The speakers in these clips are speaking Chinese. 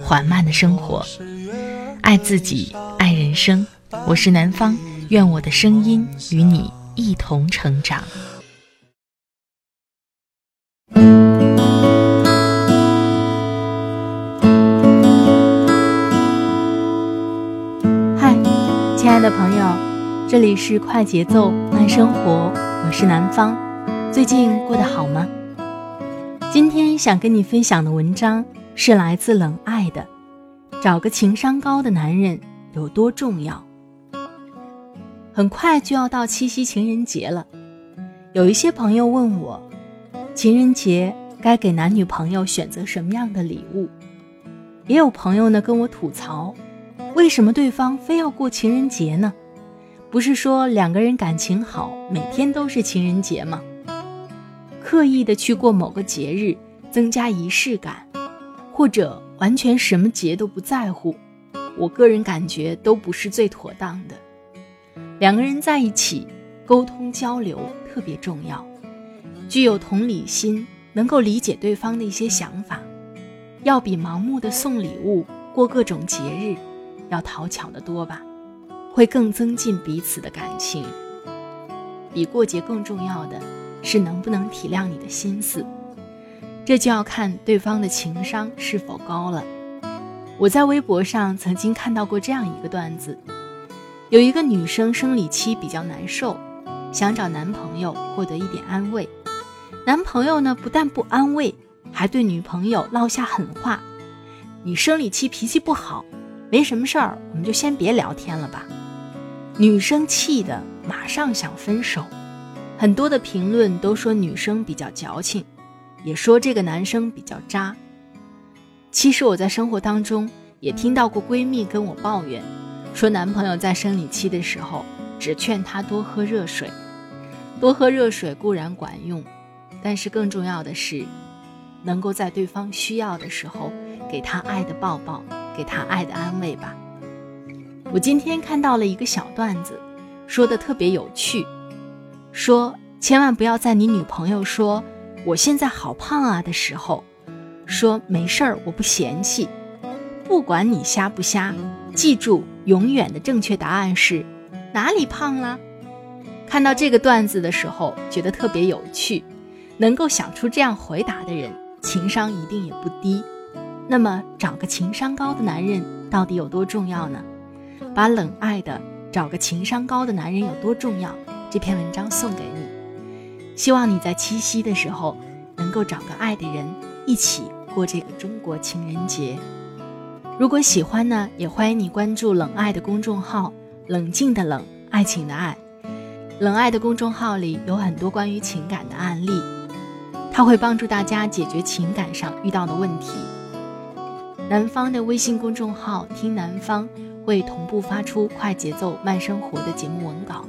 缓慢的生活，爱自己，爱人生。我是南方，愿我的声音与你一同成长。嗨，亲爱的朋友，这里是快节奏慢生活，我是南方。最近过得好吗？今天想跟你分享的文章。是来自冷爱的，找个情商高的男人有多重要？很快就要到七夕情人节了，有一些朋友问我，情人节该给男女朋友选择什么样的礼物？也有朋友呢跟我吐槽，为什么对方非要过情人节呢？不是说两个人感情好，每天都是情人节吗？刻意的去过某个节日，增加仪式感。或者完全什么节都不在乎，我个人感觉都不是最妥当的。两个人在一起，沟通交流特别重要，具有同理心，能够理解对方的一些想法，要比盲目的送礼物、过各种节日要讨巧的多吧，会更增进彼此的感情。比过节更重要的是能不能体谅你的心思。这就要看对方的情商是否高了。我在微博上曾经看到过这样一个段子：有一个女生生理期比较难受，想找男朋友获得一点安慰。男朋友呢，不但不安慰，还对女朋友落下狠话：“你生理期脾气不好，没什么事儿，我们就先别聊天了吧。”女生气的马上想分手。很多的评论都说女生比较矫情。也说这个男生比较渣。其实我在生活当中也听到过闺蜜跟我抱怨，说男朋友在生理期的时候只劝她多喝热水，多喝热水固然管用，但是更重要的是，能够在对方需要的时候给他爱的抱抱，给他爱的安慰吧。我今天看到了一个小段子，说的特别有趣，说千万不要在你女朋友说。我现在好胖啊的时候，说没事儿，我不嫌弃。不管你瞎不瞎，记住，永远的正确答案是哪里胖了。看到这个段子的时候，觉得特别有趣。能够想出这样回答的人，情商一定也不低。那么，找个情商高的男人到底有多重要呢？把冷爱的找个情商高的男人有多重要？这篇文章送给你。希望你在七夕的时候能够找个爱的人一起过这个中国情人节。如果喜欢呢，也欢迎你关注冷爱的公众号“冷静的冷，爱情的爱”。冷爱的公众号里有很多关于情感的案例，它会帮助大家解决情感上遇到的问题。南方的微信公众号“听南方”会同步发出快节奏慢生活的节目文稿。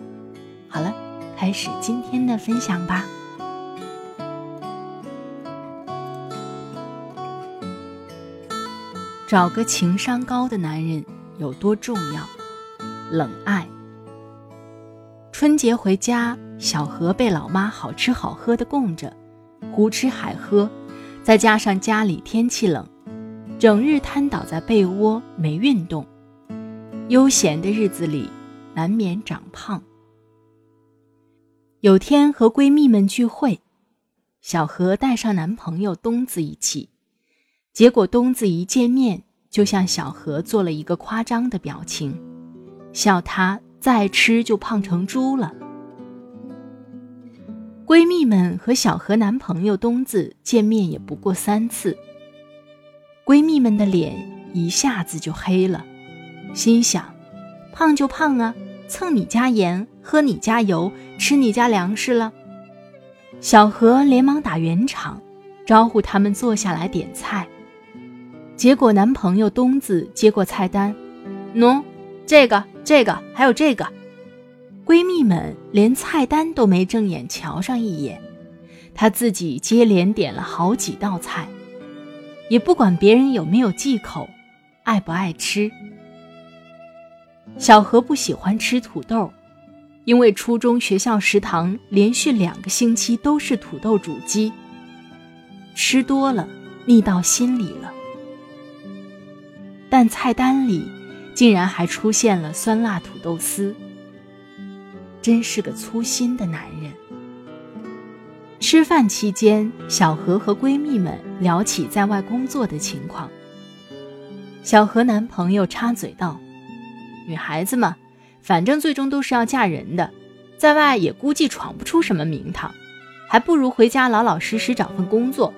好了。开始今天的分享吧。找个情商高的男人有多重要？冷爱。春节回家，小何被老妈好吃好喝的供着，胡吃海喝，再加上家里天气冷，整日瘫倒在被窝没运动，悠闲的日子里难免长胖。有天和闺蜜们聚会，小何带上男朋友东子一起，结果东子一见面就向小何做了一个夸张的表情，笑他再吃就胖成猪了。闺蜜们和小何男朋友东子见面也不过三次，闺蜜们的脸一下子就黑了，心想：胖就胖啊。蹭你家盐，喝你家油，吃你家粮食了。小何连忙打圆场，招呼他们坐下来点菜。结果男朋友东子接过菜单，喏，这个、这个还有这个。闺蜜们连菜单都没正眼瞧上一眼，她自己接连点了好几道菜，也不管别人有没有忌口，爱不爱吃。小何不喜欢吃土豆，因为初中学校食堂连续两个星期都是土豆煮鸡，吃多了腻到心里了。但菜单里竟然还出现了酸辣土豆丝，真是个粗心的男人。吃饭期间，小何和闺蜜们聊起在外工作的情况。小何男朋友插嘴道：“女孩子嘛，反正最终都是要嫁人的，在外也估计闯不出什么名堂，还不如回家老老实实找份工作，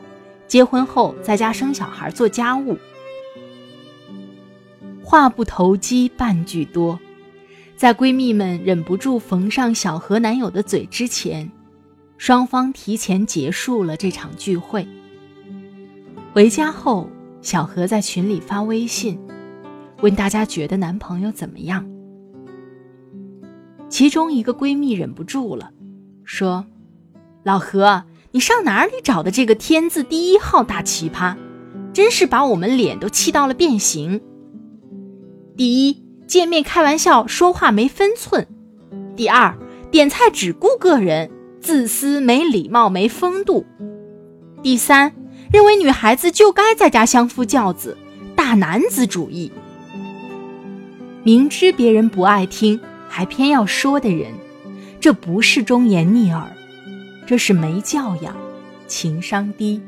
结婚后在家生小孩做家务。”话不投机半句多，在闺蜜们忍不住缝上小何男友的嘴之前，双方提前结束了这场聚会。回家后，小何在群里发微信，问大家觉得男朋友怎么样。其中一个闺蜜忍不住了，说：“老何，你上哪里找的这个天字第一号大奇葩？真是把我们脸都气到了变形。”第一，见面开玩笑，说话没分寸；第二，点菜只顾个人，自私、没礼貌、没风度；第三，认为女孩子就该在家相夫教子，大男子主义。明知别人不爱听，还偏要说的人，这不是忠言逆耳，这是没教养，情商低。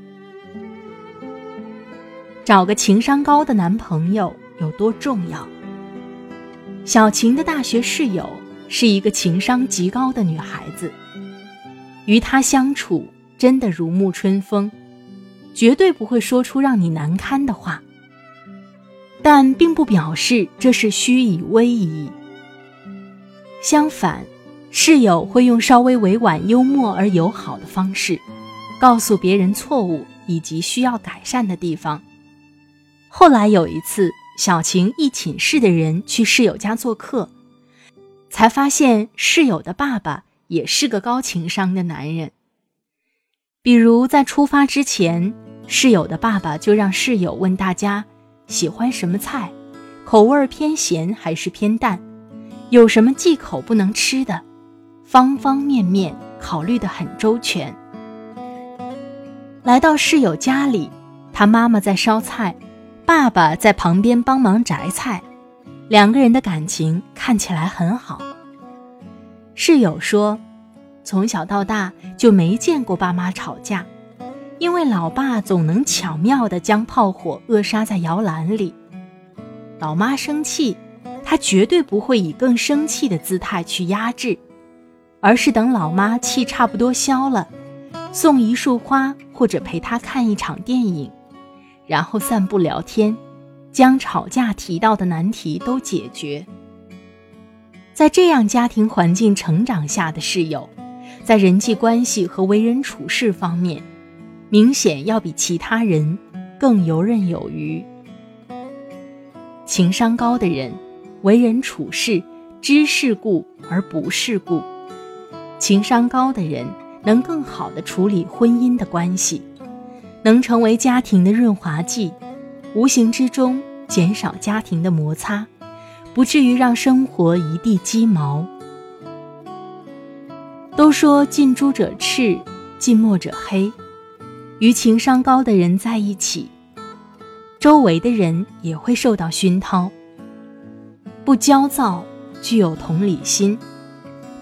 找个情商高的男朋友有多重要？小晴的大学室友是一个情商极高的女孩子，与她相处真的如沐春风，绝对不会说出让你难堪的话。但并不表示这是虚以威仪。相反，室友会用稍微委婉、幽默而友好的方式，告诉别人错误以及需要改善的地方。后来有一次。小晴一寝室的人去室友家做客，才发现室友的爸爸也是个高情商的男人。比如在出发之前，室友的爸爸就让室友问大家喜欢什么菜，口味偏咸还是偏淡，有什么忌口不能吃的，方方面面考虑得很周全。来到室友家里，他妈妈在烧菜。爸爸在旁边帮忙摘菜，两个人的感情看起来很好。室友说，从小到大就没见过爸妈吵架，因为老爸总能巧妙地将炮火扼杀在摇篮里。老妈生气，他绝对不会以更生气的姿态去压制，而是等老妈气差不多消了，送一束花或者陪她看一场电影。然后散步聊天，将吵架提到的难题都解决。在这样家庭环境成长下的室友，在人际关系和为人处事方面，明显要比其他人更游刃有余。情商高的人，为人处事知世故而不世故；情商高的人，能更好的处理婚姻的关系。能成为家庭的润滑剂，无形之中减少家庭的摩擦，不至于让生活一地鸡毛。都说近朱者赤，近墨者黑，与情商高的人在一起，周围的人也会受到熏陶。不焦躁，具有同理心，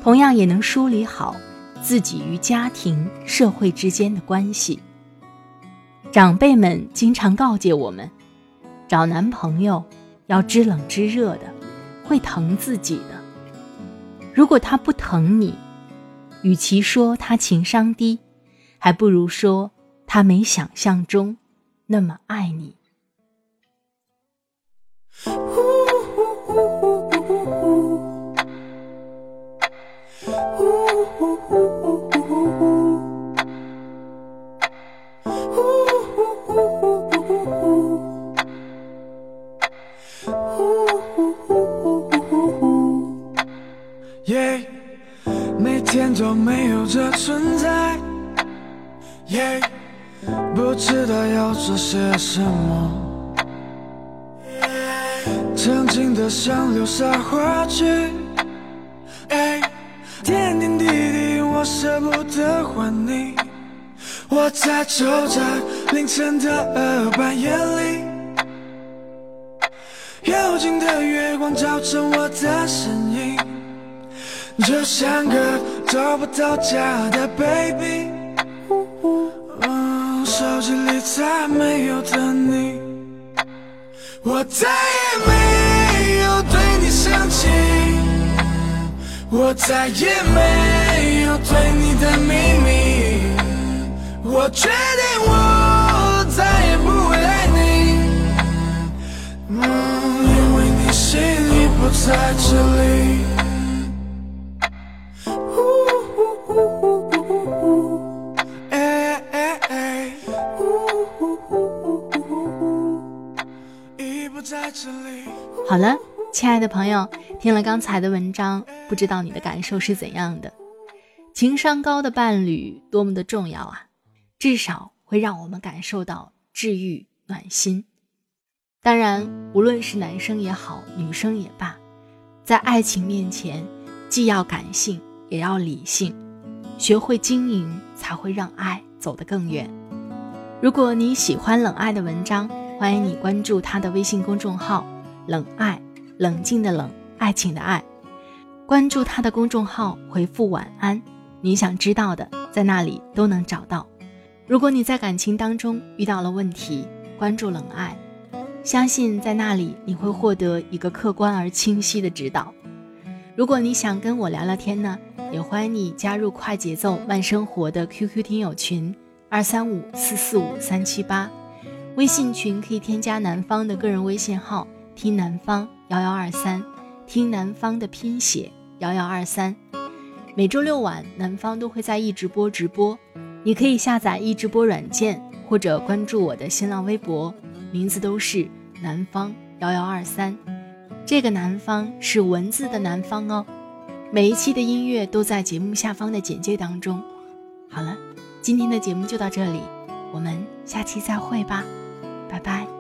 同样也能梳理好自己与家庭、社会之间的关系。长辈们经常告诫我们，找男朋友要知冷知热的，会疼自己的。如果他不疼你，与其说他情商低，还不如说他没想象中那么爱你。不知道要做些什么，曾经的想流沙滑去，哎点点滴滴我舍不得还你。我在走在凌晨的二半夜里，幽静的月光照着我的身影，就像个找不到家的 baby。再没有的你，我再也没有对你生气，我再也没有对你的秘密，我决定我再也不会爱你，因为你心里不在这里。好了，亲爱的朋友，听了刚才的文章，不知道你的感受是怎样的？情商高的伴侣多么的重要啊！至少会让我们感受到治愈暖心。当然，无论是男生也好，女生也罢，在爱情面前，既要感性，也要理性，学会经营，才会让爱走得更远。如果你喜欢冷爱的文章，欢迎你关注他的微信公众号“冷爱”，冷静的冷，爱情的爱。关注他的公众号，回复“晚安”，你想知道的，在那里都能找到。如果你在感情当中遇到了问题，关注冷爱，相信在那里你会获得一个客观而清晰的指导。如果你想跟我聊聊天呢，也欢迎你加入快节奏慢生活的 QQ 听友群：二三五四四五三七八。微信群可以添加南方的个人微信号，听南方幺幺二三，听南方的拼写幺幺二三。每周六晚，南方都会在易直播直播，你可以下载易直播软件，或者关注我的新浪微博，名字都是南方幺幺二三。这个南方是文字的南方哦。每一期的音乐都在节目下方的简介当中。好了，今天的节目就到这里，我们下期再会吧。拜拜。